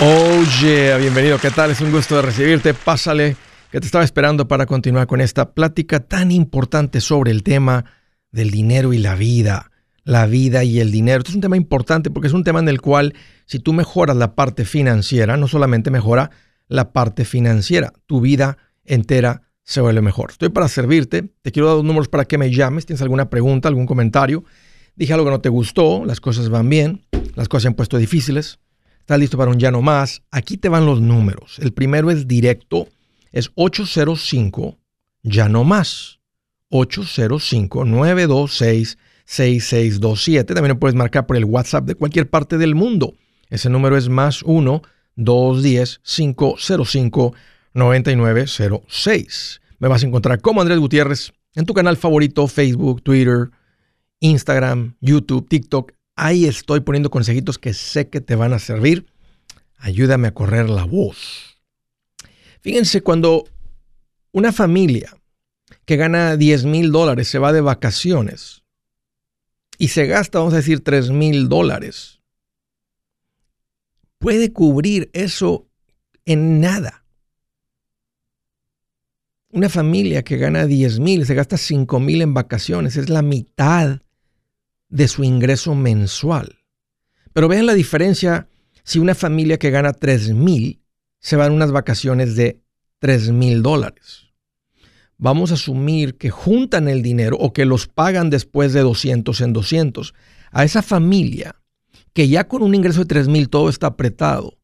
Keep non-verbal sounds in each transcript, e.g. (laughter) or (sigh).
Oh yeah, bienvenido, ¿qué tal? Es un gusto de recibirte. Pásale, que te estaba esperando para continuar con esta plática tan importante sobre el tema del dinero y la vida. La vida y el dinero. Esto es un tema importante porque es un tema en el cual si tú mejoras la parte financiera, no solamente mejora la parte financiera, tu vida entera se vuelve mejor. Estoy para servirte, te quiero dar dos números para que me llames, tienes alguna pregunta, algún comentario, dije algo que no te gustó, las cosas van bien, las cosas se han puesto difíciles, estás listo para un ya no más, aquí te van los números. El primero es directo, es 805 ya no más. 805-926-6627. También puedes marcar por el WhatsApp de cualquier parte del mundo. Ese número es más 1-210-505-9906. Me vas a encontrar como Andrés Gutiérrez en tu canal favorito, Facebook, Twitter, Instagram, YouTube, TikTok. Ahí estoy poniendo consejitos que sé que te van a servir. Ayúdame a correr la voz. Fíjense, cuando una familia que gana 10 mil dólares se va de vacaciones y se gasta, vamos a decir, 3 mil dólares, puede cubrir eso en nada. Una familia que gana 10 mil, se gasta 5 mil en vacaciones, es la mitad de su ingreso mensual. Pero vean la diferencia si una familia que gana 3 mil se va en unas vacaciones de 3 mil dólares. Vamos a asumir que juntan el dinero o que los pagan después de 200 en 200. A esa familia que ya con un ingreso de 3 mil todo está apretado,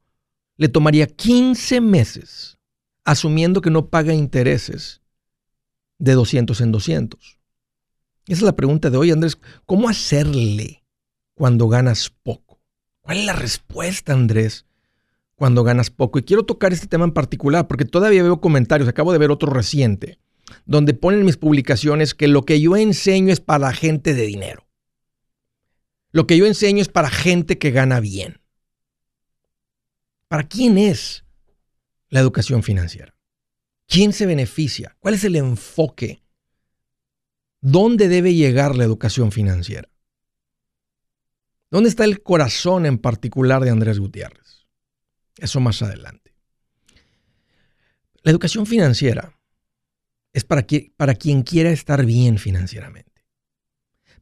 le tomaría 15 meses asumiendo que no paga intereses de 200 en 200. Esa es la pregunta de hoy, Andrés. ¿Cómo hacerle cuando ganas poco? ¿Cuál es la respuesta, Andrés, cuando ganas poco? Y quiero tocar este tema en particular porque todavía veo comentarios, acabo de ver otro reciente, donde ponen mis publicaciones que lo que yo enseño es para gente de dinero. Lo que yo enseño es para gente que gana bien. ¿Para quién es la educación financiera? ¿Quién se beneficia? ¿Cuál es el enfoque ¿Dónde debe llegar la educación financiera? ¿Dónde está el corazón en particular de Andrés Gutiérrez? Eso más adelante. La educación financiera es para, quien quiera estar bien financieramente,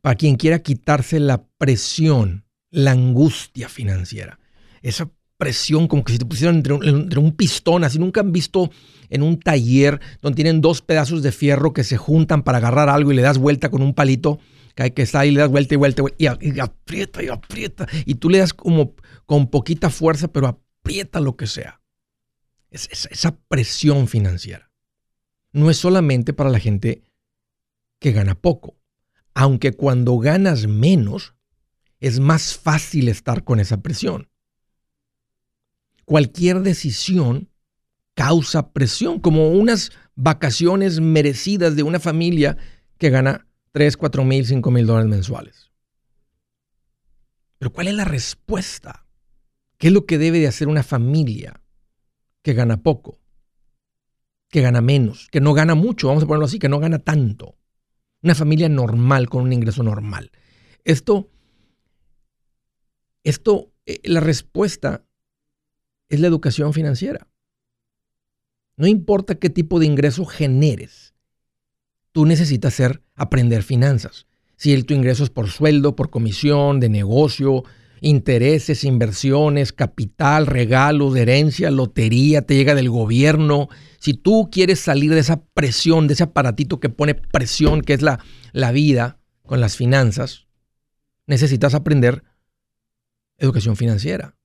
para quien quiera quitarse la presión, la angustia financiera, esa presión como que si te pusieran entre un, pistón, así nunca han visto en un taller donde tienen dos pedazos de fierro que se juntan para agarrar algo y le das vuelta con un palito que estar y le das vuelta y vuelta y, aprieta y aprieta y tú le das como con poquita fuerza pero aprieta lo que sea. Es, esa presión financiera. No es solamente para la gente que gana poco, aunque cuando ganas menos es más fácil estar con esa presión cualquier decisión causa presión, como unas vacaciones merecidas de una familia que gana 3, 4 mil, 5 mil dólares mensuales. Pero ¿cuál es la respuesta? ¿Qué es lo que debe de hacer una familia que gana poco, que gana menos, que no gana mucho, vamos a ponerlo así, que no gana tanto? Una familia normal con un ingreso normal. Esto, esto, eh, la respuesta es la educación financiera. No importa qué tipo de ingreso generes, tú necesitas aprender finanzas. Si el, tu ingreso es por sueldo, por comisión, de negocio, intereses, inversiones, capital, regalos, herencia, lotería, te llega del gobierno. Si tú quieres salir de esa presión, de ese aparatito que pone presión, que es la vida con las finanzas, necesitas aprender educación financiera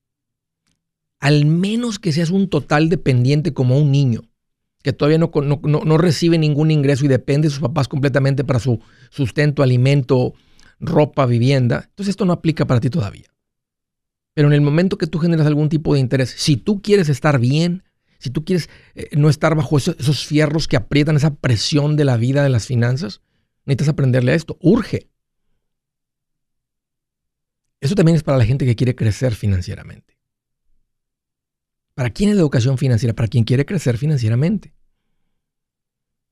al menos que seas un total dependiente como un niño, que todavía no, no, recibe ningún ingreso y depende de sus papás completamente para su sustento, alimento, ropa, vivienda, entonces esto no aplica para ti todavía. Pero en el momento que tú generas algún tipo de interés, si tú quieres estar bien, si tú quieres eh, no estar bajo esos, esos fierros que aprietan esa presión de la vida, de las finanzas, necesitas aprenderle a esto. Urge. Eso también es para la gente que quiere crecer financieramente. ¿Para quién es la educación financiera? Para quien quiere crecer financieramente.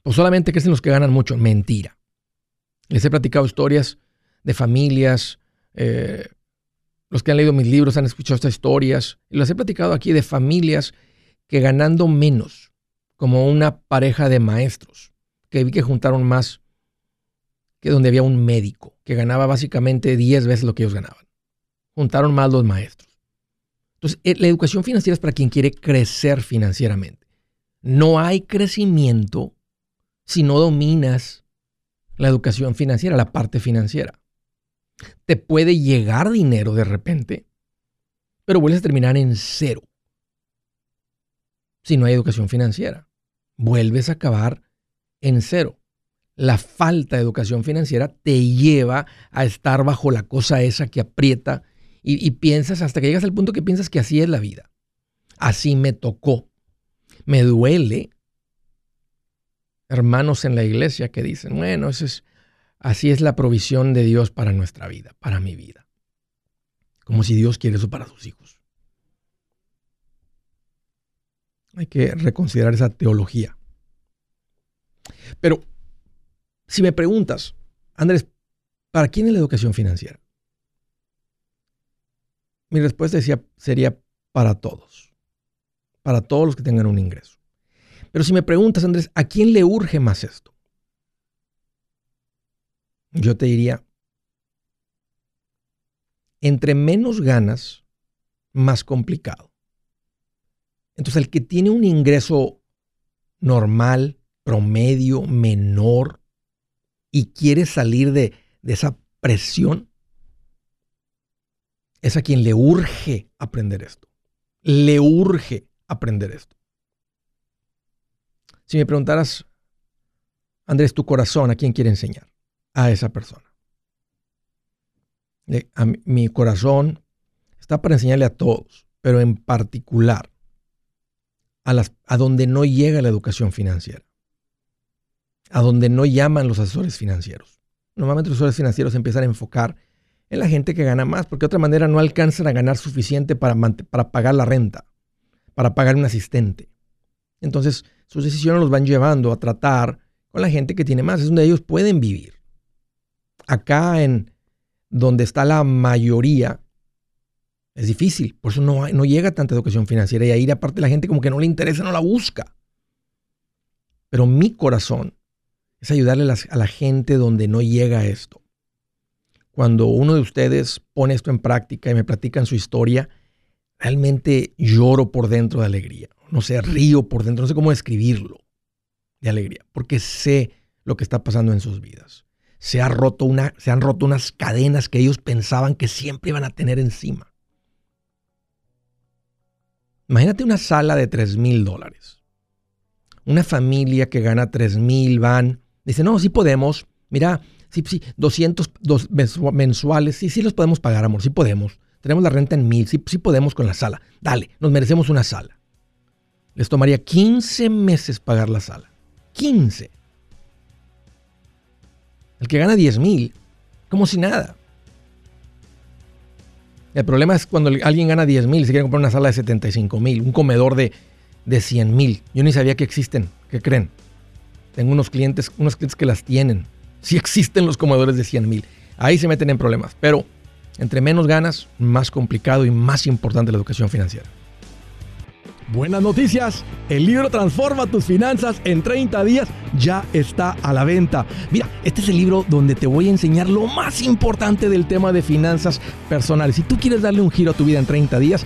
O solamente crecen los que ganan mucho. Mentira. Les he platicado historias de familias, eh, los que han leído mis libros han escuchado estas historias. Y las he platicado aquí de familias que ganando menos, como una pareja de maestros, que vi que juntaron más que donde había un médico, que ganaba básicamente 10 veces lo que ellos ganaban. Juntaron más los maestros. Eh, la educación financiera es para quien quiere crecer financieramente. No hay crecimiento si no dominas la educación financiera, la parte financiera. Te puede llegar dinero de repente, pero vuelves a terminar en cero. Si no hay educación financiera, vuelves a acabar en cero. La falta de educación financiera te lleva a estar bajo la cosa esa que aprieta y, piensas hasta que llegas al punto que piensas que así es la vida. Así me tocó. Me duele hermanos en la iglesia que dicen, bueno, eso es, así es la provisión de Dios para nuestra vida, para mi vida. Como si Dios quiere eso para sus hijos. Hay que reconsiderar esa teología. Pero si me preguntas, Andrés, ¿para quién es la educación financiera? Mi respuesta sería para todos. Para todos los que tengan un ingreso. Pero si me preguntas, Andrés, ¿a quién le urge más esto? Yo te diría, entre menos ganas, más complicado. Entonces, el que tiene un ingreso normal, promedio, menor, y quiere salir de, de esa presión, es a quien le urge aprender esto. Le urge aprender esto. Si me preguntaras, Andrés, tu corazón, ¿a quién quiere enseñar? A esa persona. mi corazón está para enseñarle a todos, pero en particular a, las, a donde no llega la educación financiera, a donde no llaman los asesores financieros. Normalmente los asesores financieros empiezan a enfocar en la gente que gana más, porque de otra manera no alcanzan a ganar suficiente para, para pagar la renta, para pagar un asistente. Entonces, sus decisiones los van llevando a tratar con la gente que tiene más, es donde ellos pueden vivir. Acá en donde está la mayoría, es difícil, por eso no, no llega tanta educación financiera y ahí aparte la gente como que no le interesa, no la busca. Pero mi corazón es ayudarle a la gente donde no llega esto. Cuando uno de ustedes pone esto en práctica y me platican su historia, realmente lloro por dentro de alegría no sé, río por dentro, no sé cómo describirlo, de alegría, porque sé lo que está pasando en sus vidas. Se, ha roto una, se han roto unas cadenas que ellos pensaban que siempre iban a tener encima. Imagínate una sala de 3 mil dólares. Una familia que gana 3 mil van, dice, no, sí podemos, mira, sí, sí, 200 mensuales, sí, sí los podemos pagar, amor, sí podemos. Tenemos la renta en mil, sí, sí podemos con la sala. Dale, nos merecemos una sala les tomaría 15 meses pagar la sala. 15. El que gana 10 mil, como si nada. El problema es cuando alguien gana 10 mil y se quiere comprar una sala de 75 mil, un comedor de, de 100 mil. Yo ni sabía que existen. ¿Qué creen? Tengo unos clientes, unos clientes que las tienen. Sí existen los comedores de 100 mil. Ahí se meten en problemas. Pero entre menos ganas, más complicado y más importante la educación financiera. Buenas noticias, el libro Transforma tus finanzas en 30 días ya está a la venta. Mira, este es el libro donde te voy a enseñar lo más importante del tema de finanzas personales. Si tú quieres darle un giro a tu vida en 30 días,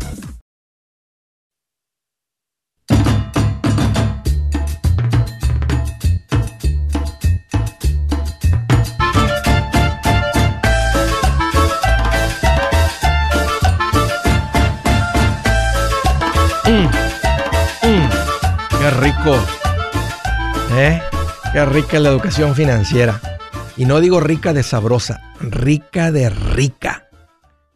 Rico. ¿Eh? Qué rica es la educación financiera. Y no digo rica de sabrosa, rica de rica.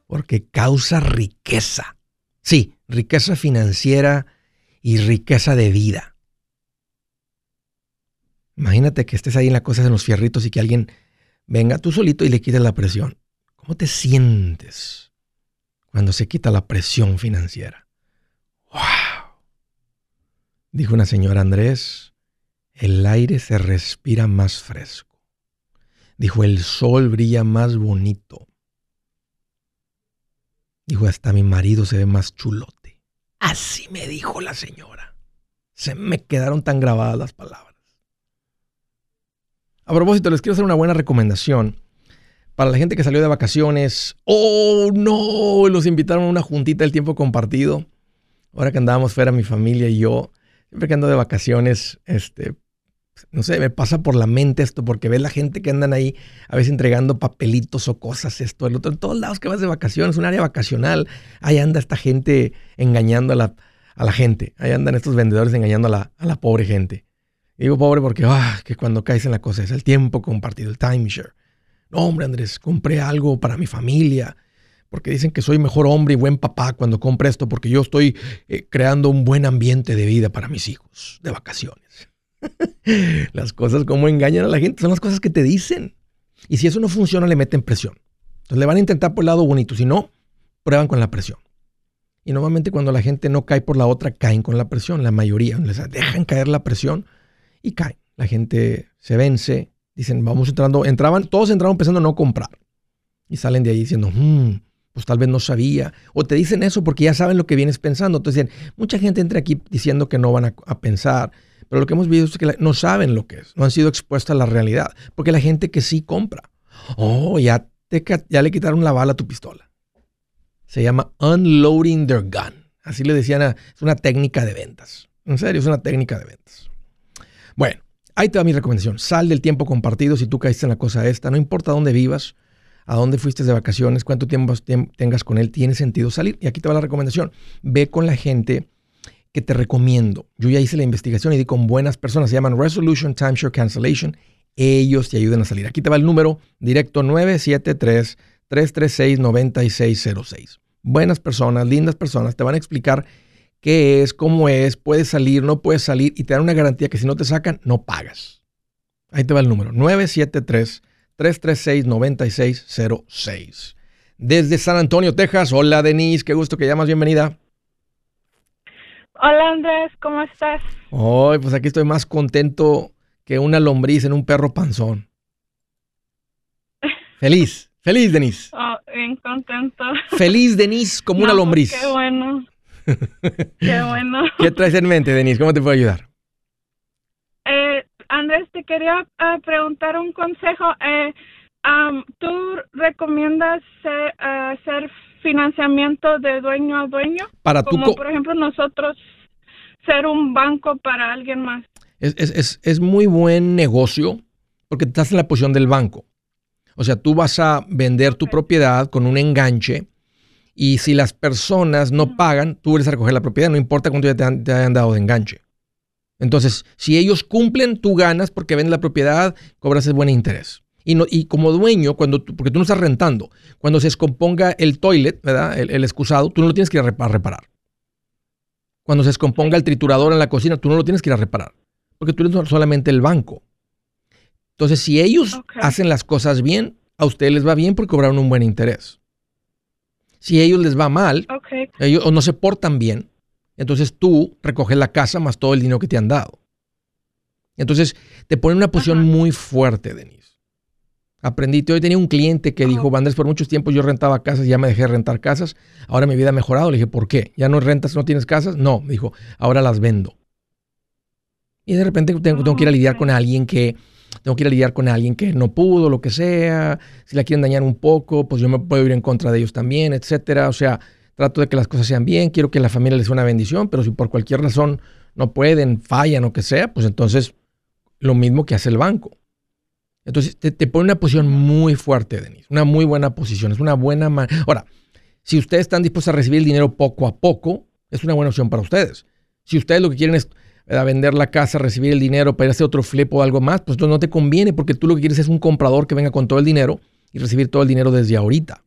Porque causa riqueza. Sí, riqueza financiera y riqueza de vida. Imagínate que estés ahí en las cosas en los fierritos y que alguien venga tú solito y le quite la presión. ¿Cómo te sientes cuando se quita la presión financiera? ¡Wow! Dijo una señora Andrés, el aire se respira más fresco. Dijo, el sol brilla más bonito. Dijo, hasta mi marido se ve más chulote. Así me dijo la señora. Se me quedaron tan grabadas las palabras. A propósito, les quiero hacer una buena recomendación para la gente que salió de vacaciones. Oh, no, los invitaron a una juntita del tiempo compartido. Ahora que andábamos fuera mi familia y yo, siempre que ando de vacaciones, este, no sé, me pasa por la mente esto, porque ves la gente que andan ahí a veces entregando papelitos o cosas, esto, el otro, en todos lados que vas de vacaciones, un área vacacional, ahí anda esta gente engañando a la, a la gente, ahí andan estos vendedores engañando a la, a la pobre gente. digo pobre porque, ah, que cuando caes en la cosa es el tiempo compartido, el timeshare. No, hombre, Andrés, compré algo para mi familia porque dicen que soy mejor hombre y buen papá cuando compro esto, porque yo estoy eh, creando un buen ambiente de vida para mis hijos, de vacaciones. (laughs) las cosas como engañan a la gente son las cosas que te dicen. Y si eso no funciona, le meten presión. Entonces le van a intentar por el lado bonito, si no, prueban con la presión. Y normalmente cuando la gente no cae por la otra, caen con la presión, la mayoría. Les dejan caer la presión y caen. La gente se vence, dicen, vamos entrando, entraban, todos entraron pensando no comprar. Y salen de ahí diciendo, hmm, pues tal vez no sabía. O te dicen eso porque ya saben lo que vienes pensando. Entonces, mucha gente entra aquí diciendo que no van a, pensar. Pero lo que hemos visto es que no saben lo que es. No han sido expuestos a la realidad. Porque la gente que sí compra. Oh, ya, te, ya le quitaron la bala a tu pistola. Se llama unloading their gun. Así le decían, es una técnica de ventas. En serio, es una técnica de ventas. Bueno, ahí te va mi recomendación. Sal del tiempo compartido si tú caíste en la cosa esta. No importa dónde vivas a dónde fuiste de vacaciones, cuánto tiempo tengas con él, tiene sentido salir. Y aquí te va la recomendación. Ve con la gente que te recomiendo. Yo ya hice la investigación y di con buenas personas. Se llaman Resolution Timeshare Cancellation. Ellos te ayudan a salir. Aquí te va el número directo 973-336-9606. Buenas personas, lindas personas. Te van a explicar qué es, cómo es, puedes salir, no puedes salir y te dan una garantía que si no te sacan, no pagas. Ahí te va el número 973 336-9606. Desde San Antonio, Texas. Hola, Denise. Qué gusto que llamas. Bienvenida. Hola, Andrés. ¿Cómo estás? Hoy, pues aquí estoy más contento que una lombriz en un perro panzón. Feliz. Feliz, Denise. (laughs) Oh, bien contento. Feliz, Denise, como una pues, lombriz. qué bueno. (laughs) qué bueno. ¿Qué traes en mente, Denise? ¿Cómo te puedo ayudar? Andrés, te quería ah, preguntar un consejo. Eh, ¿Tú recomiendas hacer financiamiento de dueño a dueño? Para Como por ejemplo nosotros ser un banco para alguien más. Es, muy buen negocio porque estás en la posición del banco. O sea, tú vas a vender tu propiedad con un enganche y si las personas no pagan, tú eres a recoger la propiedad, no importa cuánto ya te, te hayan dado de enganche. Entonces, si ellos cumplen, tú ganas porque vendes la propiedad, cobras ese buen interés. Y, no, y como dueño, cuando porque tú no estás rentando, cuando se descomponga el toilet, ¿verdad? El, excusado, tú no lo tienes que ir a reparar. Cuando se descomponga el triturador en la cocina, tú no lo tienes que ir a reparar. Porque tú eres solamente el banco. Entonces, si ellos hacen las cosas bien, a ustedes les va bien porque cobraron un buen interés. Si a ellos les va mal, ellos o no se portan bien, entonces tú recoges la casa más todo el dinero que te han dado. Entonces te pone en una posición muy fuerte, Denise. Aprendí, hoy tenía un cliente que dijo, Vandrés, por muchos tiempos yo rentaba casas ya me dejé de rentar casas. Ahora mi vida ha mejorado. Le dije, ¿por qué? ¿Ya no rentas, no tienes casas? No, me dijo, ahora las vendo. Y de repente tengo, tengo que ir a lidiar con alguien que, tengo que ir a lidiar con alguien que no pudo, lo que sea. Si la quieren dañar un poco, pues yo me puedo ir en contra de ellos también, etcétera. O sea, trato de que las cosas sean bien, quiero que la familia les sea una bendición, pero si por cualquier razón no pueden, fallan o que sea, pues entonces lo mismo que hace el banco. Entonces te, pone una posición muy fuerte, Denise, una muy buena posición, es una buena... Ahora, si ustedes están dispuestos a recibir el dinero poco a poco, es una buena opción para ustedes. Si ustedes lo que quieren es eh, vender la casa, recibir el dinero para hacer otro flip o algo más, pues no te conviene porque tú lo que quieres es un comprador que venga con todo el dinero y recibir todo el dinero desde ahorita.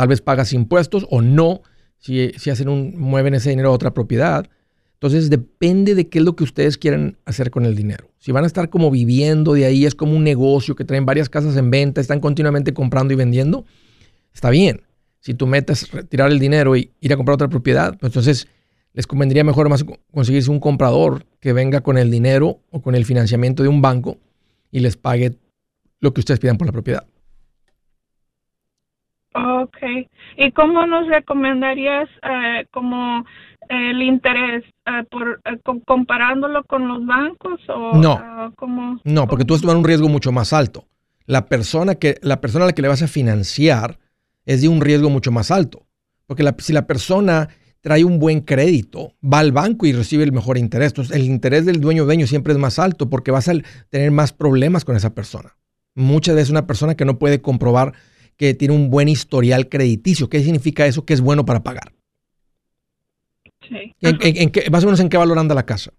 Tal vez pagas impuestos o no si, si hacen un, mueven ese dinero a otra propiedad. Entonces depende de qué es lo que ustedes quieran hacer con el dinero. Si van a estar como viviendo de ahí, es como un negocio que traen varias casas en venta, están continuamente comprando y vendiendo, está bien. Si tú metes retirar el dinero y ir a comprar otra propiedad, pues entonces les convendría mejor más conseguirse un comprador que venga con el dinero o con el financiamiento de un banco y les pague lo que ustedes pidan por la propiedad. Ok. ¿Y cómo nos recomendarías eh, como el interés eh, por eh, comparándolo con los bancos o no. no porque tú vas a tomar un riesgo mucho más alto. La persona que la persona a la que le vas a financiar es de un riesgo mucho más alto porque si la persona trae un buen crédito va al banco y recibe el mejor interés. Entonces el interés del dueño dueño siempre es más alto porque vas a tener más problemas con esa persona. Muchas veces una persona que no puede comprobar que tiene un buen historial crediticio. ¿Qué significa eso? Que es bueno para pagar. Sí. ¿En, qué, más o menos en qué valor anda la casa?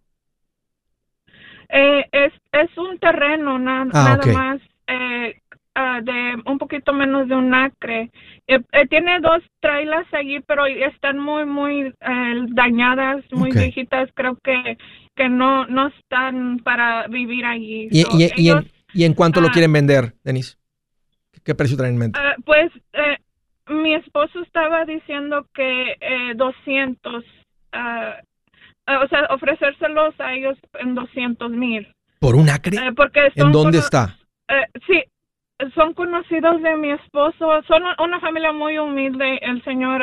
Eh, es, es un terreno ah, nada más eh, ah, de un poquito menos de un acre. Eh, tiene dos trailers allí, pero están muy, muy dañadas, muy viejitas. Creo que, que no, no están para vivir allí. ¿Y, y, en, ¿y en, cuánto lo ah. quieren vender, Denise? ¿Qué precio traen en mente? Ah, pues eh, mi esposo estaba diciendo que eh, 200, ah, ah, o sea, ofrecérselos a ellos en 200 mil. ¿Por un acre? Eh, porque ¿En dónde está? Eh, sí, son conocidos de mi esposo, son una familia muy humilde, el señor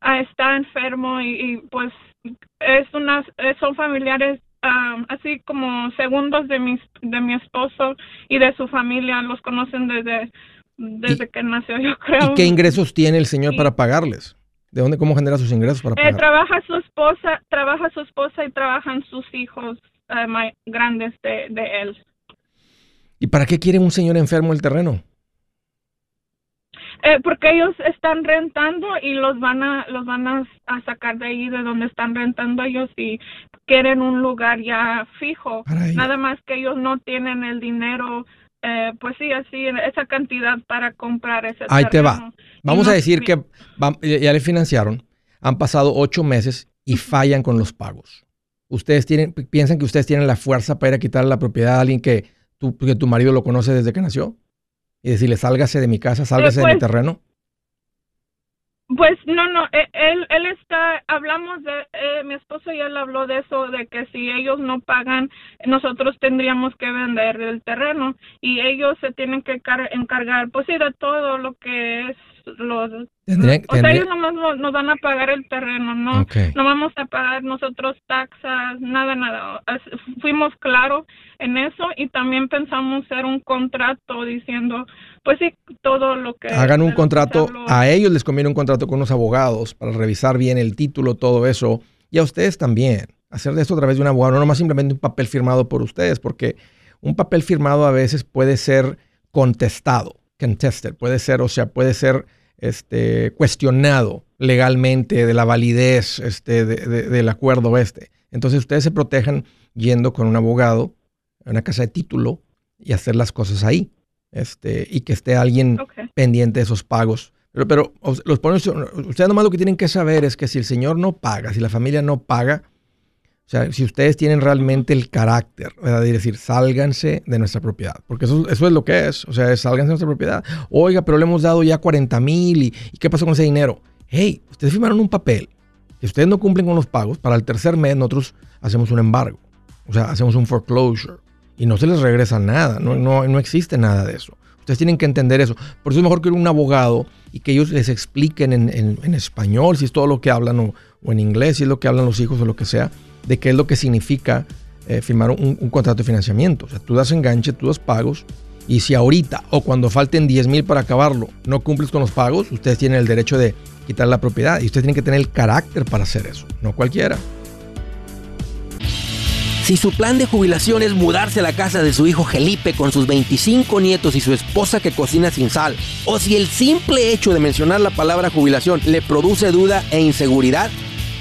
está enfermo y, pues es una, son familiares así como segundos de mi, de mi esposo y de su familia, los conocen desde desde que nació, yo creo. ¿Y qué ingresos tiene el señor para pagarles? ¿De dónde, cómo genera sus ingresos para eh, trabaja su esposa, trabaja su esposa y trabajan sus hijos eh, más grandes de, él. ¿Y para qué quiere un señor enfermo el terreno? Eh, porque ellos están rentando y los van a los van a, sacar de ahí de donde están rentando ellos y quieren un lugar ya fijo. Nada más que ellos no tienen el dinero eh, pues sí, así, esa cantidad para comprar ese Ahí te va. Vamos a decir que ya le financiaron, han pasado ocho meses y fallan con los pagos. Ustedes tienen, piensan que ustedes tienen la fuerza para ir a quitar la propiedad a alguien que tu, que tu marido lo conoce desde que nació y decirle, sálgase de mi casa, sálgase de mi pues terreno. Pues no, no, e, él, él está, hablamos de, eh, mi esposo y él habló de eso, de que si ellos no pagan, nosotros tendríamos que vender el terreno y ellos se tienen que encargar, pues sí, de todo lo que es los o sea, ellos nomás nos, van a pagar el terreno, no, no vamos a pagar nosotros taxas, nada, nada. Fuimos claros en eso y también pensamos hacer un contrato diciendo, pues sí, todo lo que... Hagan un contrato, a ellos les conviene un contrato con unos abogados para revisar bien el título, todo eso, y a ustedes también. Hacer de esto a través de un abogado, no nomás simplemente un papel firmado por ustedes, porque un papel firmado a veces puede ser contestado, contested, puede ser, o sea, puede ser este, cuestionado legalmente de la validez este, del acuerdo este. Entonces ustedes se protejan yendo con un abogado a una casa de título y hacer las cosas ahí. Este, y que esté alguien pendiente de esos pagos. Pero, pero los ustedes nomás lo que tienen que saber es que si el señor no paga, si la familia no paga, o sea, si ustedes tienen realmente el carácter, ¿verdad? de decir, sálganse de nuestra propiedad, porque eso, eso es lo que es, o sea, es sálganse de nuestra propiedad. Oiga, pero le hemos dado ya 40 mil y, y ¿qué pasó con ese dinero? Hey, ustedes firmaron un papel. Si ustedes no cumplen con los pagos, para el tercer mes nosotros hacemos un embargo, o sea, hacemos un foreclosure y no se les regresa nada, no, no, no existe nada de eso. Ustedes tienen que entender eso. Por eso es mejor que un abogado y que ellos les expliquen en, español, si es todo lo que hablan, o, en inglés, si es lo que hablan los hijos o lo que sea, de qué es lo que significa eh, firmar un, contrato de financiamiento. O sea, tú das enganche, tú das pagos, y si ahorita o cuando falten 10 mil para acabarlo no cumples con los pagos, ustedes tienen el derecho de quitar la propiedad y ustedes tienen que tener el carácter para hacer eso, no cualquiera. Si su plan de jubilación es mudarse a la casa de su hijo Felipe con sus 25 nietos y su esposa que cocina sin sal, o si el simple hecho de mencionar la palabra jubilación le produce duda e inseguridad,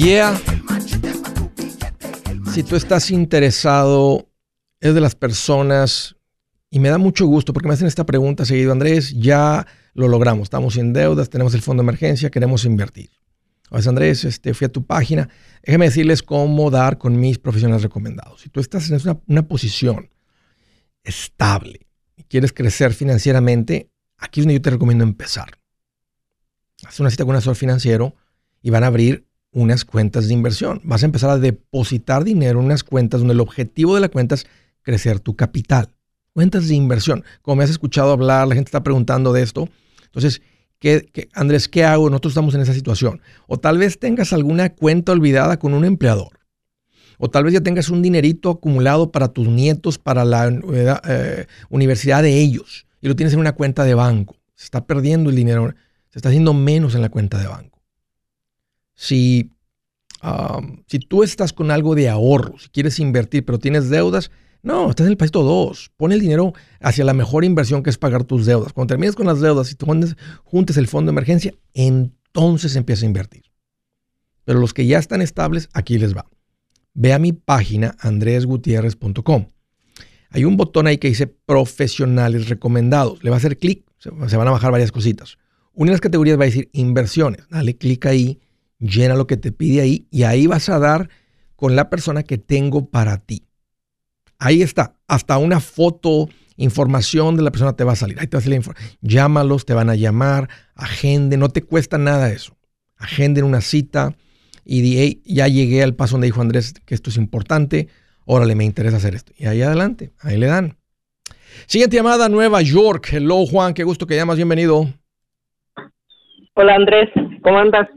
Yeah. Si tú estás interesado, es de las personas, y me da mucho gusto porque me hacen esta pregunta seguido, Andrés, ya lo logramos, estamos sin deudas, tenemos el fondo de emergencia, queremos invertir. Oye, Andrés, este, fui a tu página, déjame decirles cómo dar con mis profesionales recomendados. Si tú estás en una, una posición estable y quieres crecer financieramente, aquí es donde yo te recomiendo empezar. Haz una cita con un asesor financiero y van a abrir unas cuentas de inversión. Vas a empezar a depositar dinero en unas cuentas donde el objetivo de la cuenta es crecer tu capital. Cuentas de inversión. Como me has escuchado hablar, la gente está preguntando de esto. Entonces, ¿qué, Andrés, ¿qué hago? Nosotros estamos en esa situación. O tal vez tengas alguna cuenta olvidada con un empleador. O tal vez ya tengas un dinerito acumulado para tus nietos, para la eh, universidad de ellos. Y lo tienes en una cuenta de banco. Se está perdiendo el dinero. Se está haciendo menos en la cuenta de banco si, si tú estás con algo de ahorro, si quieres invertir, pero tienes deudas, no, estás en el pasito 2. Pon el dinero hacia la mejor inversión que es pagar tus deudas. Cuando termines con las deudas y tú juntes el fondo de emergencia, entonces empieza a invertir. Pero los que ya están estables, aquí les va. Ve a mi página andresgutierrez.com. Hay un botón ahí que dice profesionales recomendados. Le va a hacer clic, se van a bajar varias cositas. Una de las categorías va a decir inversiones. Dale clic ahí llena lo que te pide ahí y ahí vas a dar con la persona que tengo para ti. Ahí está, hasta una foto, información de la persona te va a salir. Ahí te va a salir información. Llámalos, te van a llamar, agende, no te cuesta nada eso. Agenden una cita y di, ya llegué al paso donde dijo Andrés que esto es importante, órale, me interesa hacer esto. Y ahí adelante, ahí le dan. Siguiente llamada, Nueva York. Hello, Juan, qué gusto que llamas, bienvenido. Hola, Andrés, ¿cómo andas?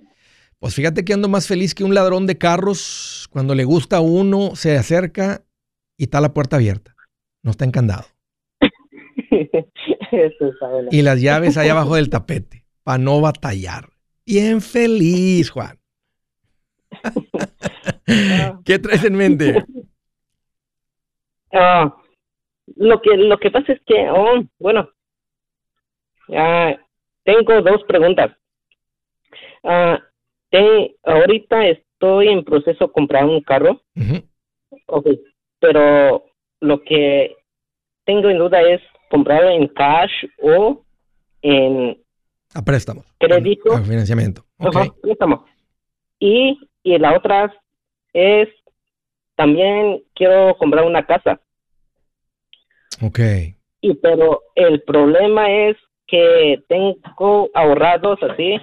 Pues fíjate que ando más feliz que un ladrón de carros. Cuando le gusta a uno, se acerca y está la puerta abierta. No está encandado. (laughs) y las llaves ahí abajo del tapete, para no batallar. Bien feliz, Juan. (laughs) ¿Qué traes en mente? (laughs) Ah, lo que lo que pasa es que, oh, bueno, tengo dos preguntas. Uh, ahorita estoy en proceso de comprar un carro. pero lo que tengo en duda es comprarlo en cash o en... A préstamos. Crédito. A financiamiento. préstamo. Y y la otra es también quiero comprar una casa. Ok. Y pero el problema es que tengo ahorrados así,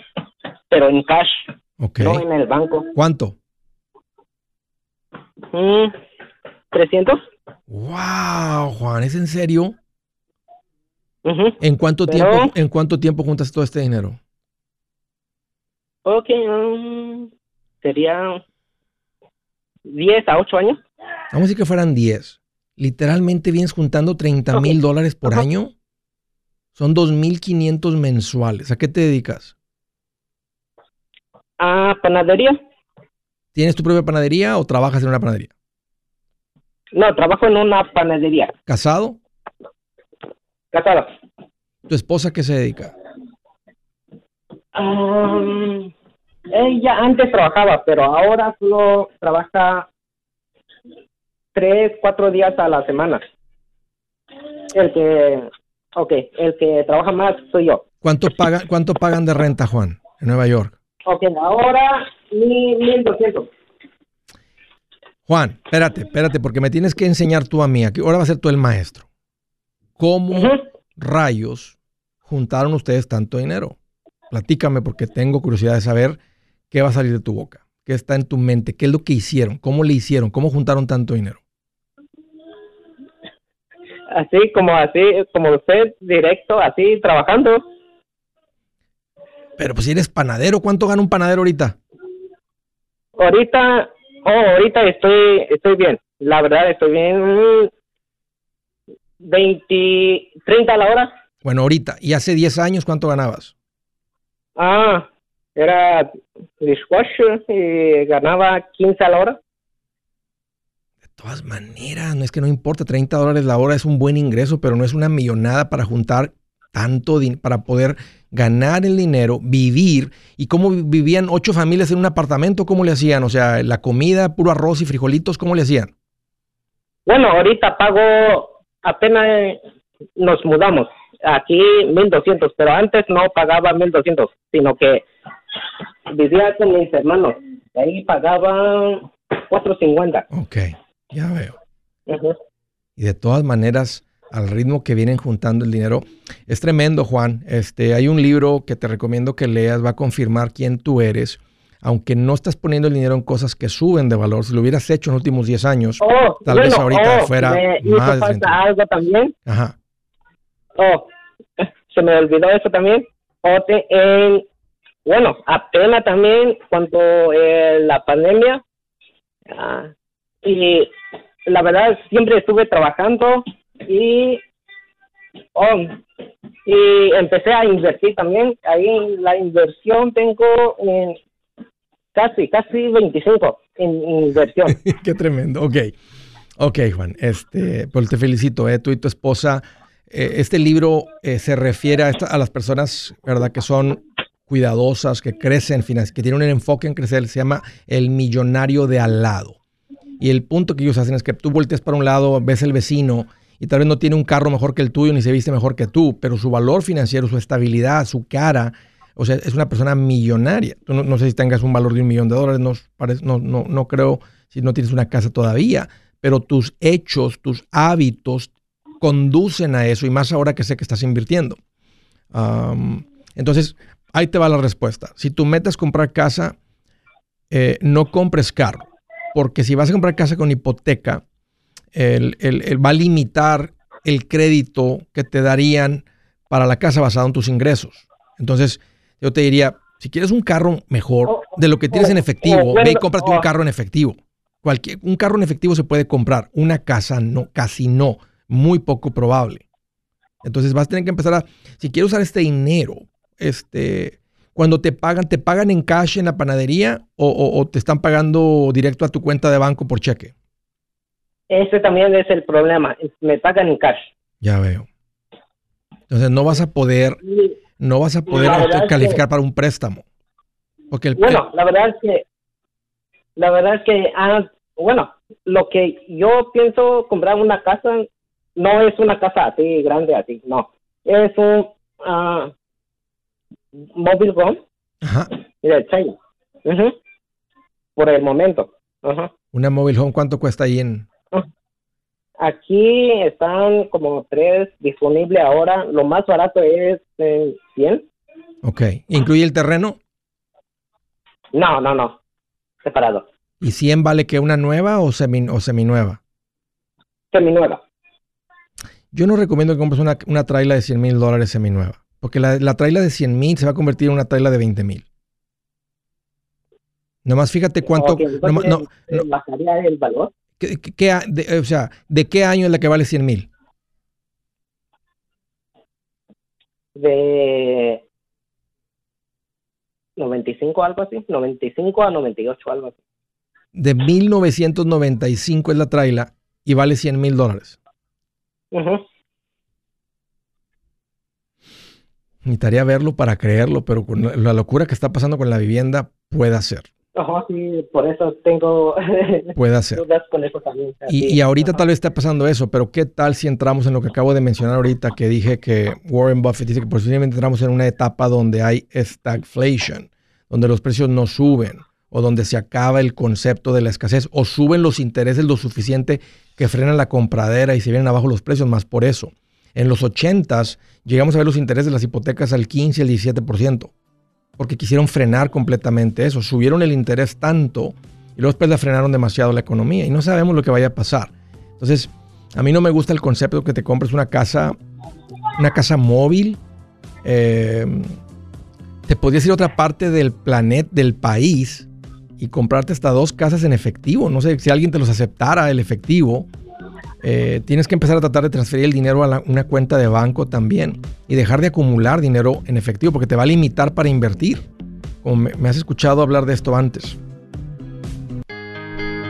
pero en cash, Ok. no en el banco. ¿Cuánto? Mm, 300. Wow, Juan, ¿es en serio? Ujú. ¿En cuánto Pero- tiempo en cuánto tiempo juntas todo este dinero? Ok, mm, sería 10 a 8 años. Vamos a decir que fueran 10. Literalmente vienes juntando 30 mil Ok. dólares por Ajá. año. Son 2.500 mensuales. ¿A qué te dedicas? Ah, panadería. ¿Tienes tu propia panadería o trabajas en una panadería? No, trabajo en una panadería. ¿Casado? Casada. ¿Tu esposa qué se dedica? Ah, ella antes trabajaba, pero ahora solo trabaja tres, cuatro días a la semana. El que, ok, el que trabaja más soy yo. ¿Cuánto, paga, ¿Cuánto pagan de renta, Juan, en Nueva York? Ok, ahora mi- 1200. Juan, espérate, espérate, porque me tienes que enseñar tú a mí. Aquí, ahora va a ser tú el maestro. ¿Cómo rayos juntaron ustedes tanto dinero? Platícame porque tengo curiosidad de saber qué va a salir de tu boca, qué está en tu mente, qué es lo que hicieron, cómo le hicieron, cómo juntaron tanto dinero. Así como así, como usted, directo, así, trabajando. Pero pues si eres panadero, ¿cuánto gana un panadero ahorita? Ahorita, oh, ahorita estoy, estoy bien. La verdad, estoy bien. mm, 20, 30 a la hora. Bueno, ahorita. ¿Y hace 10 años cuánto ganabas? Ah, era dishwasher y ganaba 15 a la hora. De todas maneras, no es que no importa, 30 dólares la hora es un buen ingreso, pero no es una millonada para juntar tanto para poder ganar el dinero, vivir. ¿Y cómo vi- vivían ocho familias en un apartamento? ¿Cómo le hacían? O sea, la comida, puro arroz y frijolitos, ¿cómo le hacían? Bueno, ahorita pago, apenas eh, nos mudamos. Aquí 1200, pero antes no pagaba 1200, sino que vivía con mis hermanos. Ahí pagaba 450. Ok, ya veo. Y de todas maneras, al ritmo que vienen juntando el dinero, es tremendo, Juan. Este, hay un libro que te recomiendo que leas, va a confirmar quién tú eres. Aunque no estás poniendo el dinero en cosas que suben de valor, si lo hubieras hecho en los últimos 10 años, Oh, Tal vez ahorita oh, fuera me hizo más de falta 30. algo también. ajá, Oh, (laughs) se me olvidó eso también. O te- en- bueno, apenas también cuando eh, la pandemia. ah, y la verdad, siempre estuve trabajando y. y empecé a invertir también. Ahí la inversión tengo en casi, casi 25 en inversión. (laughs) qué tremendo. Ok, ok, Juan. Este, pues te felicito, eh, tú y tu esposa. Eh, este libro eh, se refiere a, esta- a las personas, ¿verdad? Que son cuidadosas, que crecen, que tienen un enfoque en crecer. Se llama El Millonario de Al lado. Y el punto que ellos hacen es que tú volteas para un lado, ves el vecino y tal vez no tiene un carro mejor que el tuyo ni se viste mejor que tú, pero su valor financiero, su estabilidad, su cara, o sea, es una persona millonaria. Tú no, sé si tengas un valor de un millón de dólares, no, no, no, creo si no tienes una casa todavía, pero tus hechos, tus hábitos conducen a eso y más ahora que sé que estás invirtiendo. Entonces, ahí te va la respuesta. Si tu meta es comprar casa, eh, no compres carro, porque si vas a comprar casa con hipoteca, el, el- el va a limitar el crédito que te darían para la casa basado en tus ingresos. Entonces, yo te diría, si quieres un carro mejor de lo que tienes en efectivo, ve y cómprate un carro en efectivo. Cualquier, un carro en efectivo se puede comprar, una casa no, casi no, muy poco probable. Entonces vas a tener que empezar a, si quieres usar este dinero, este, cuando te pagan, ¿te pagan en cash en la panadería o, o- o te están pagando directo a tu cuenta de banco por cheque? Ese también es el problema. Me pagan en cash. Ya veo. Entonces no vas a poder, no vas a poder La verdad es calificar para un préstamo. Porque el, bueno, la verdad es que, la verdad es que, ah, bueno, lo que yo pienso comprar una casa no es una casa así grande así, no. Es un ah, mobile home ajá, de China. Por el momento. Ajá. Una mobile home, ¿cuánto cuesta ahí en...? Aquí están como tres disponibles ahora. Lo más barato es en 100. Ok. ¿Incluye el terreno? No, no, no. Separado. ¿Y 100 vale que una nueva o, semi, o seminueva? Seminueva. Yo no recomiendo que compres una, una traila de 100 mil dólares seminueva. Porque la, la traila de 100 mil se va a convertir en una traila de 20 mil. Nomás fíjate cuánto... Nomás- eh, no, ¿Bajaría el valor? ¿Qué- qué- de- o sea, ¿de qué año es la que vale 100 mil? De 95 algo así. 95 a 98 algo así. De 1995 es la traila y vale 100 mil dólares. Ujú. Necesitaría verlo para creerlo, pero con la locura que está pasando con la vivienda, puede ser. Sí, por eso tengo (laughs) Puede ser. dudas con eso también. Y, ahorita tal vez está pasando eso, pero ¿qué tal si entramos en lo que acabo de mencionar ahorita, que dije que Warren Buffett dice que posiblemente entramos en una etapa donde hay stagflation, donde los precios no suben, o donde se acaba el concepto de la escasez, o suben los intereses lo suficiente que frenan la compradera y se vienen abajo los precios, más por eso. En los 80s llegamos a ver los intereses de las hipotecas al 15 y al 17%, porque quisieron frenar completamente eso. Subieron el interés tanto y luego después la frenaron demasiado la economía y no sabemos lo que vaya a pasar. Entonces, a mí no me gusta el concepto que te compres una casa, una casa móvil. eh, te podrías ir a otra parte del planeta, del país y comprarte hasta dos casas en efectivo. No sé si alguien te los aceptara el efectivo. Eh, tienes que empezar a tratar de transferir el dinero a una cuenta de banco también y dejar de acumular dinero en efectivo porque te va a limitar para invertir. Como me, me has escuchado hablar de esto antes.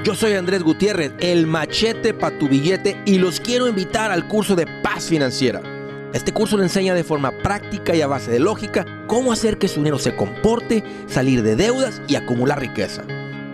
Yo soy Andrés Gutiérrez, el machete para tu billete y los quiero invitar al curso de paz financiera. Este curso le enseña de forma práctica y a base de lógica cómo hacer que su dinero se comporte, salir de deudas y acumular riqueza.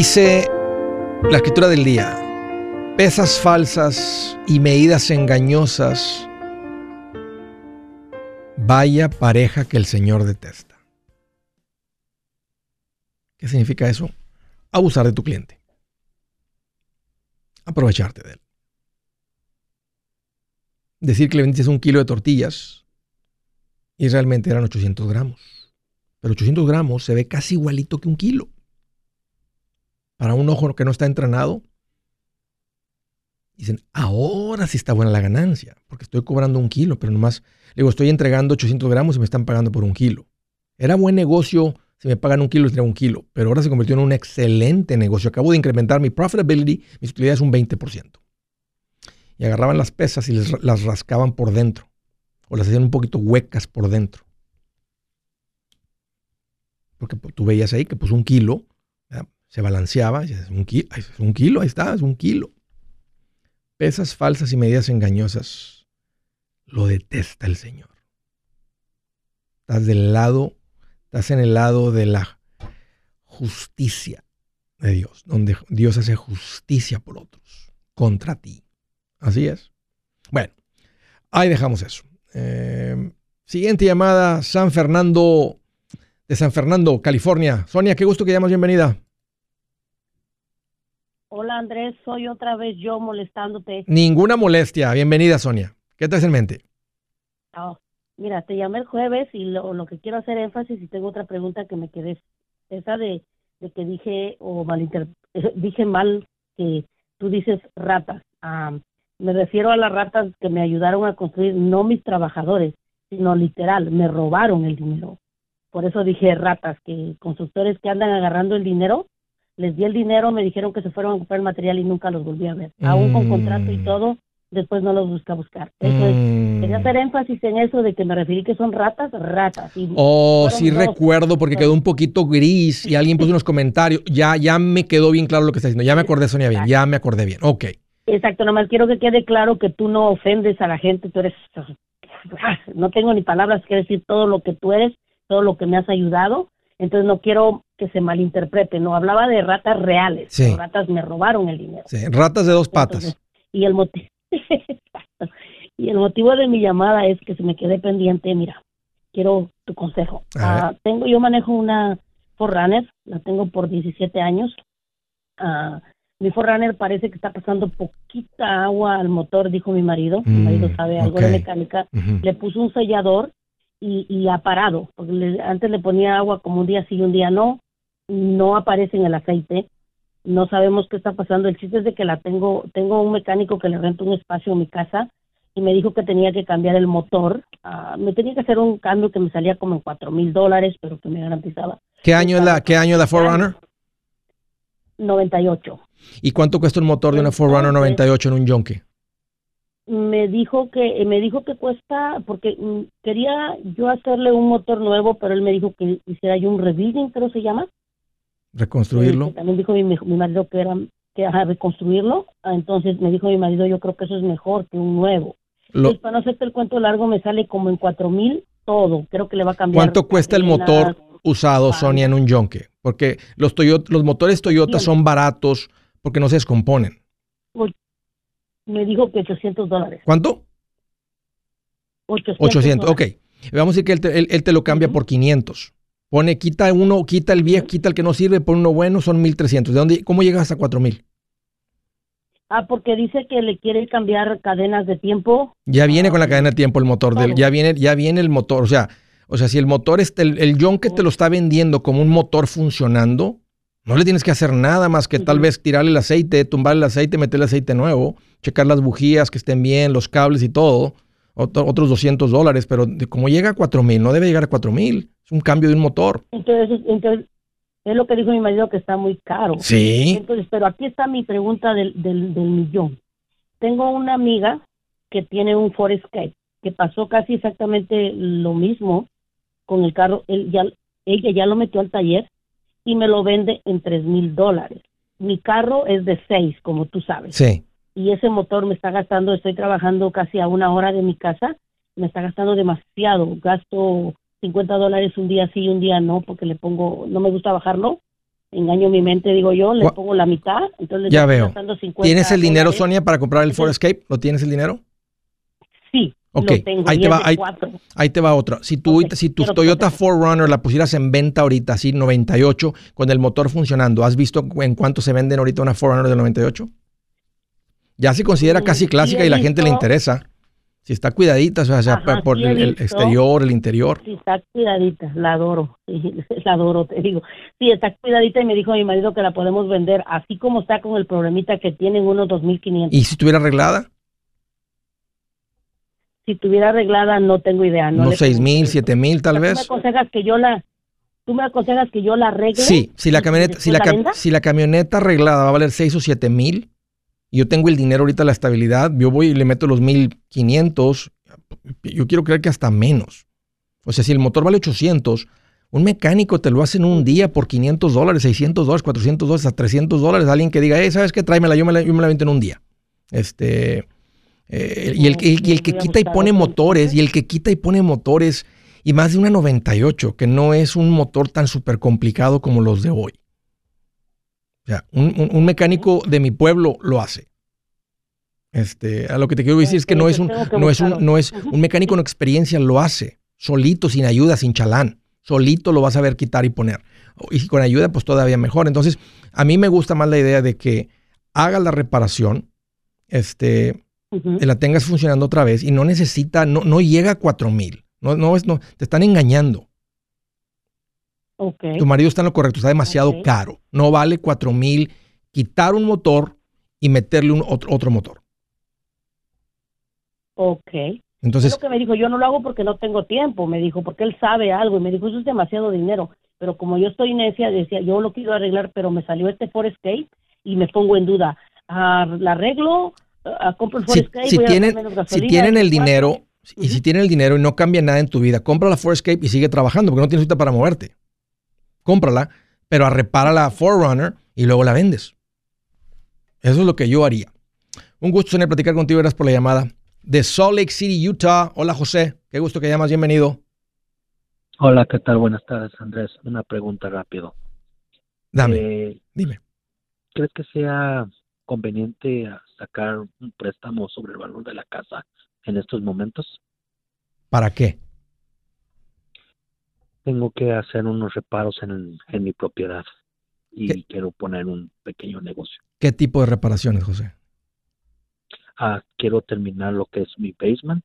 Dice la escritura del día, pesas falsas y medidas engañosas, vaya pareja que el Señor detesta. ¿Qué significa eso? Abusar de tu cliente. Aprovecharte de él. Decir que le vendiste un kilo de tortillas y realmente eran 800 gramos. Pero 800 gramos se ve casi igualito que un kilo para un ojo que no está entrenado, dicen, ahora sí está buena la ganancia, porque estoy cobrando un kilo, pero nomás, le digo, estoy entregando 800 gramos y me están pagando por un kilo. Era buen negocio si me pagan un kilo, les un kilo, pero ahora se convirtió en un excelente negocio. Acabo de incrementar mi profitability, mi utilidad es un 20%. Y agarraban las pesas y las rascaban por dentro, o las hacían un poquito huecas por dentro. Porque pues, tú veías ahí que pues un kilo se balanceaba, es un, kilo, es un kilo, ahí está, es un kilo. Pesas falsas y medidas engañosas, lo detesta el Señor. Estás del lado, estás en el lado de la justicia de Dios, donde Dios hace justicia por otros, contra ti. Así es. Bueno, ahí dejamos eso. Eh, siguiente llamada, San Fernando, de San Fernando, California. Sonia, qué gusto que llamas, bienvenida. Hola Andrés, soy otra vez yo molestándote. Ninguna molestia. Bienvenida, Sonia. ¿Qué traes en mente? Oh, mira, te llamé el jueves y lo, lo que quiero hacer énfasis y tengo otra pregunta que me quedé. Esa de, de que dije o malinter (laughs) dije mal que tú dices ratas. Ah, me refiero a las ratas que me ayudaron a construir, no mis trabajadores, sino literal, me robaron el dinero. Por eso dije ratas, que constructores que andan agarrando el dinero, les di el dinero, me dijeron que se fueron a comprar el material y nunca los volví a ver. Aún con contrato y Mm. todo, después no los busca buscar. Eso es, Mm. quería hacer énfasis en eso de que me referí que son ratas, ratas. Y Oh, sí dos. recuerdo porque quedó un poquito gris y alguien puso unos comentarios. Ya, ya me quedó bien claro lo que está diciendo. Ya me acordé, Sonia, bien. Ya me acordé bien. Ok. Exacto, nomás quiero que quede claro que tú no ofendes a la gente, tú eres, no tengo ni palabras que decir todo lo que tú eres, todo lo que me has ayudado, entonces no quiero que se malinterprete, no hablaba de ratas reales, Sí. ratas me robaron el dinero. Sí, ratas de dos patas. Entonces, y el motivo (laughs) y el motivo de mi llamada es que se me quedé pendiente, mira, quiero tu consejo. Ah, tengo yo manejo una Forerunner, la tengo por 17 años. Ah, mi Forerunner parece que está pasando poquita agua al motor, dijo mi marido. mi Mm, marido sabe algo de mecánica. Le puso un sellador y, y ha parado, porque le- antes le ponía agua como un día sí y un día no. No aparece en el aceite no sabemos qué está pasando. El chiste es de que la tengo, tengo un mecánico que le renta un espacio en mi casa y me dijo que tenía que cambiar el motor. Ah, me tenía que hacer un cambio que me salía como en cuatro mil dólares, pero que me garantizaba ¿Qué año es la, qué año es la Forerunner? 98. ¿Y cuánto cuesta un motor de una Forerunner 98 en un Yonke? Me dijo que me dijo que cuesta porque mm, quería yo hacerle un motor nuevo, pero él me dijo que hiciera yo un rebuilding, creo se llama. ¿Reconstruirlo? Que también dijo mi, mi marido que era que ajá, reconstruirlo. Ah, Entonces me dijo mi marido, yo creo que eso es mejor que un nuevo. Lo- Pues para no hacerte el cuento largo, me sale como en cuatro mil todo. Creo que le va a cambiar. ¿Cuánto cuesta el motor usado, Sonia, en un Yonke? Porque los, Toyota, los motores Toyota Bien. son baratos porque no se descomponen. Me dijo que 800 dólares. ¿Cuánto? 800. 800, ok. Vamos a decir que él te, él- él te lo cambia por 500. Pone, quita uno, quita el viejo, quita el que no sirve, pone uno bueno, son 1300. ¿De dónde, cómo llegas hasta 4000? Ah, porque dice que le quiere cambiar cadenas de tiempo. Ya viene con la cadena de tiempo el motor del, ya viene, ya viene el motor, o sea, o sea, si el motor es el, el John que te lo está vendiendo como un motor funcionando, no le tienes que hacer nada más que tal vez tirarle el aceite, tumbar el aceite, meterle aceite nuevo, checar las bujías que estén bien, los cables y todo, otro- otros 200 dólares, pero como llega a 4000, no debe llegar a 4000, es un cambio de un motor. Entonces, entonces es lo que dijo mi marido que está muy caro. Sí. Entonces, pero aquí está mi pregunta del, del, del millón. Tengo una amiga que tiene un Ford Escape que pasó casi exactamente lo mismo con el carro. Él ya, ella ya lo metió al taller y me lo vende en tres mil dólares. Mi carro es de seis, como tú sabes. Sí. y ese motor me está gastando, estoy trabajando casi a una hora de mi casa, me está gastando demasiado, gasto 50 dólares un día sí y un día no, porque le pongo, no me gusta bajarlo, engaño mi mente, digo yo, le pongo la mitad, entonces Ya estoy veo. gastando 50 ¿Tienes el dinero, dólares. Sonia, para comprar el Ford Escape? ¿Lo tienes el dinero? Sí, Ok, lo tengo, ahí te va, ahí- te va otra. Si tu, si tu Toyota proteger. 4Runner la pusieras en venta ahorita, así 98, con el motor funcionando, ¿has visto en cuánto se venden ahorita una 4Runner del 98? Ya se considera casi clásica y la gente le interesa. Si está cuidadita, o sea, Ajá, por el, exterior, el interior. Sí, está cuidadita, la adoro, (laughs) la adoro, te digo. Sí, está cuidadita y me dijo mi marido que la podemos vender así como está con el problemita que tienen unos 2.500. Y si estuviera arreglada, si tuviera arreglada no tengo idea. No unos 6 mil. 7 mil tal ¿Tú me vez. aconsejas que yo la, tú me aconsejas que yo la arregle? Sí, si la camioneta, si la, si camioneta arreglada va a valer 6 o 7 mil, yo tengo el dinero ahorita, la estabilidad, yo voy y le meto los 1500, yo quiero creer que hasta menos. O sea, si el motor vale 800, un mecánico te lo hace en un día por 500 dólares, 600 dólares, 400 dólares, hasta 300 dólares. Alguien que diga, hey, ¿sabes qué? Tráemela, yo me la, yo me la vento en un día. Este, eh, y, el, que- y el que quita y pone motores, y el que quita y pone motores, y más de una 98, que no es un motor tan súper complicado como los de hoy. O sea, un, un- un mecánico de mi pueblo lo hace. Este, a lo que te quiero decir es que no es un, no es un, no es un mecánico con experiencia lo hace, solito, sin ayuda, sin chalán. Solito lo vas a ver quitar y poner. Y con ayuda, pues todavía mejor. Entonces, a mí me gusta más la idea de que hagas la reparación, este, La tengas funcionando otra vez y no necesita, no, no llega a 4 mil. No, no, es, no, te están engañando. Ok. Tu marido está en lo correcto, está demasiado caro. No vale cuatro mil quitar un motor y meterle un otro, otro motor. Ok. Es Entonces, lo que me dijo, yo no lo hago porque no tengo tiempo, me dijo, porque él sabe algo y me dijo, eso es demasiado dinero. Pero como yo estoy necia, decía, yo lo quiero arreglar, pero me salió este Forescape y me pongo en duda. Ah, ¿La arreglo? Ah, ¿Compro el si, Forescape? si Voy a tienen, si el dinero y si tienen el dinero y no cambia nada en tu vida, compra la Forescape y sigue trabajando porque no tienes ahorita para moverte. Cómprala, pero repara la Forerunner y luego la vendes. Eso es lo que yo haría. Un gusto tener platicar contigo, gracias por la llamada. De Salt Lake City, Utah. Hola José, qué gusto que llamas, bienvenido. Hola, ¿qué tal? Buenas tardes, Andrés. Una pregunta rápido. Dame, Eh, dime. ¿Crees que sea conveniente sacar un préstamo sobre el valor de la casa en estos momentos? ¿Para qué? Tengo que hacer unos reparos en, en mi propiedad y ¿Qué? quiero poner un pequeño negocio. ¿Qué tipo de reparaciones, José? Ah, quiero terminar lo que es mi basement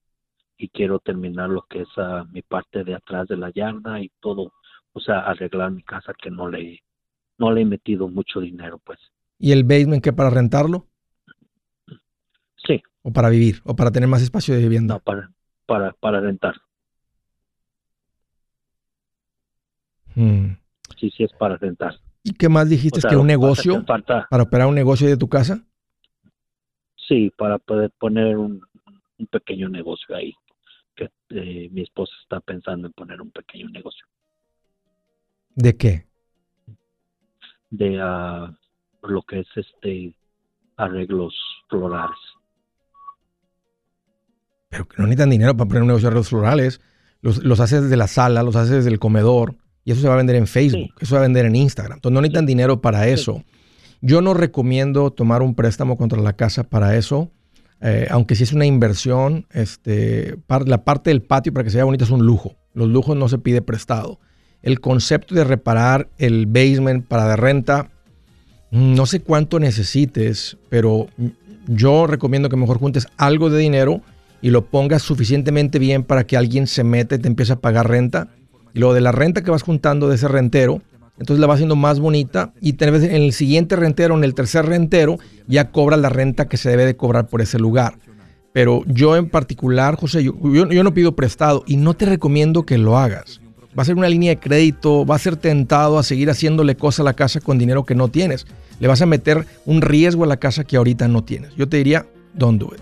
y quiero terminar lo que es ah, mi parte de atrás de la yarda y todo, o sea, arreglar mi casa que no le no le he metido mucho dinero, pues. ¿Y el basement qué para rentarlo? ¿O para vivir? ¿O para tener más espacio de vivienda? no para para para rentar. Mm. Sí, sí es para rentar. ¿Y qué más dijiste? O sea, ¿Que un que negocio? falta- ¿Para operar un negocio de tu casa? sí, para poder poner un, un pequeño negocio ahí. Que eh, mi esposa está pensando en poner un pequeño negocio ¿De qué? de ah, lo que es este arreglos florales. Pero que no necesitan dinero para poner un negocio de arreglos florales. Los, los haces desde la sala, los haces desde el comedor. Y eso se va a vender en Facebook, eso se va a vender en Instagram. Entonces no necesitan dinero para eso. Yo no recomiendo tomar un préstamo contra la casa para eso. eh, aunque sí es una inversión, este, par- la parte del patio para que se vea bonito es un lujo. Los lujos no se pide prestado. El concepto de reparar el basement para de renta, mm, no sé cuánto necesites, pero yo recomiendo que mejor juntes algo de dinero y lo pongas suficientemente bien para que alguien se meta y te empiece a pagar renta. Y luego de la renta que vas juntando de ese rentero, entonces la vas haciendo más bonita y tal vez en el siguiente rentero, en el tercer rentero, ya cobras la renta que se debe de cobrar por ese lugar. Pero yo en particular, José, yo, yo- yo no pido prestado y no te recomiendo que lo hagas. Va a ser una línea de crédito, va a ser tentado a seguir haciéndole cosas a la casa con dinero que no tienes. Le vas a meter un riesgo a la casa que ahorita no tienes. Yo te diría, don't do it.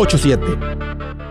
87